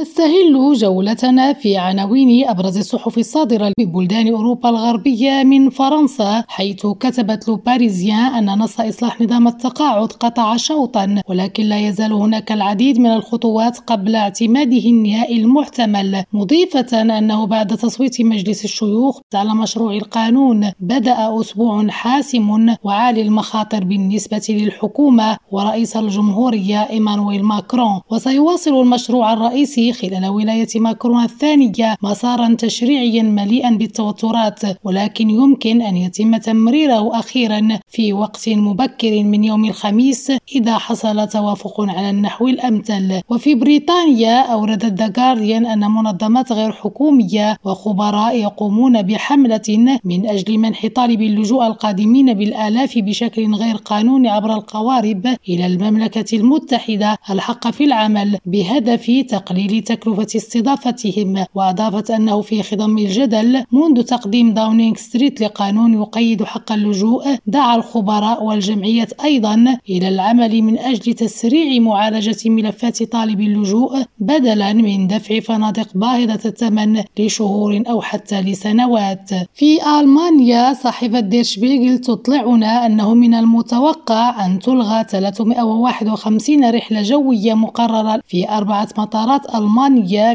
نستهل جولتنا في عناوين أبرز الصحف الصادرة ببلدان أوروبا الغربية من فرنسا حيث كتبت لو باريزيان أن نص إصلاح نظام التقاعد قطع شوطا ولكن لا يزال هناك العديد من الخطوات قبل اعتماده النهائي المحتمل مضيفة أنه بعد تصويت مجلس الشيوخ على مشروع القانون بدأ أسبوع حاسم وعالي المخاطر بالنسبة للحكومة ورئيس الجمهورية إيمانويل ماكرون وسيواصل المشروع الرئيسي خلال ولاية ماكرون الثانية مسارا تشريعيا مليئا بالتوترات ولكن يمكن أن يتم تمريره أخيرا في وقت مبكر من يوم الخميس إذا حصل توافق على النحو الأمثل. وفي بريطانيا أوردت ذا جارديان أن منظمات غير حكومية وخبراء يقومون بحملة من أجل منح طالب اللجوء القادمين بالآلاف بشكل غير قانوني عبر القوارب إلى المملكة المتحدة الحق في العمل بهدف تقليل لتكلفة استضافتهم وأضافت أنه في خضم الجدل منذ تقديم داونينغ ستريت لقانون يقيد حق اللجوء دعا الخبراء والجمعية أيضا إلى العمل من أجل تسريع معالجة ملفات طالب اللجوء بدلا من دفع فنادق باهظة الثمن لشهور أو حتى لسنوات. في ألمانيا صحيفة ديرشبيغل تطلعنا أنه من المتوقع أن تلغى 351 رحلة جوية مقررة في أربعة مطارات ألمانيا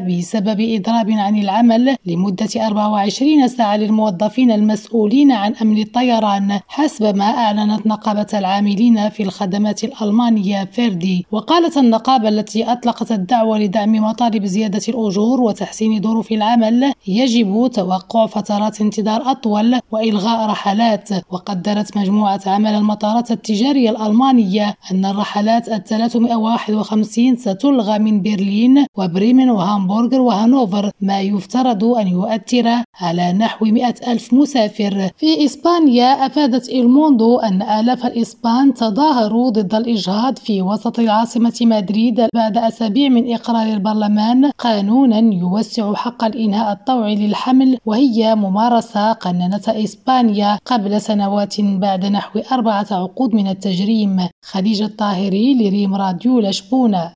بسبب إضراب عن العمل لمدة 24 ساعة للموظفين المسؤولين عن أمن الطيران حسب ما أعلنت نقابة العاملين في الخدمات الألمانية فيردي. وقالت النقابة التي أطلقت الدعوة لدعم مطالب زيادة الأجور وتحسين ظروف العمل يجب توقع فترات انتظار أطول وإلغاء رحلات. وقدرت مجموعة عمل المطارات التجارية الألمانية أن الرحلات ال 351 ستلغى من برلين و وبريمن وهامبورغ وهانوفر ما يفترض أن يؤثر على نحو مئة ألف مسافر. في إسبانيا أفادت إلموندو أن آلاف الإسبان تظاهروا ضد الإجهاض في وسط العاصمة مدريد بعد أسابيع من إقرار البرلمان قانونا يوسع حق الإنهاء الطوعي للحمل وهي ممارسة قننتها إسبانيا قبل سنوات بعد نحو أربعة عقود من التجريم. خديجة الطاهري لريم راديو لشبونة.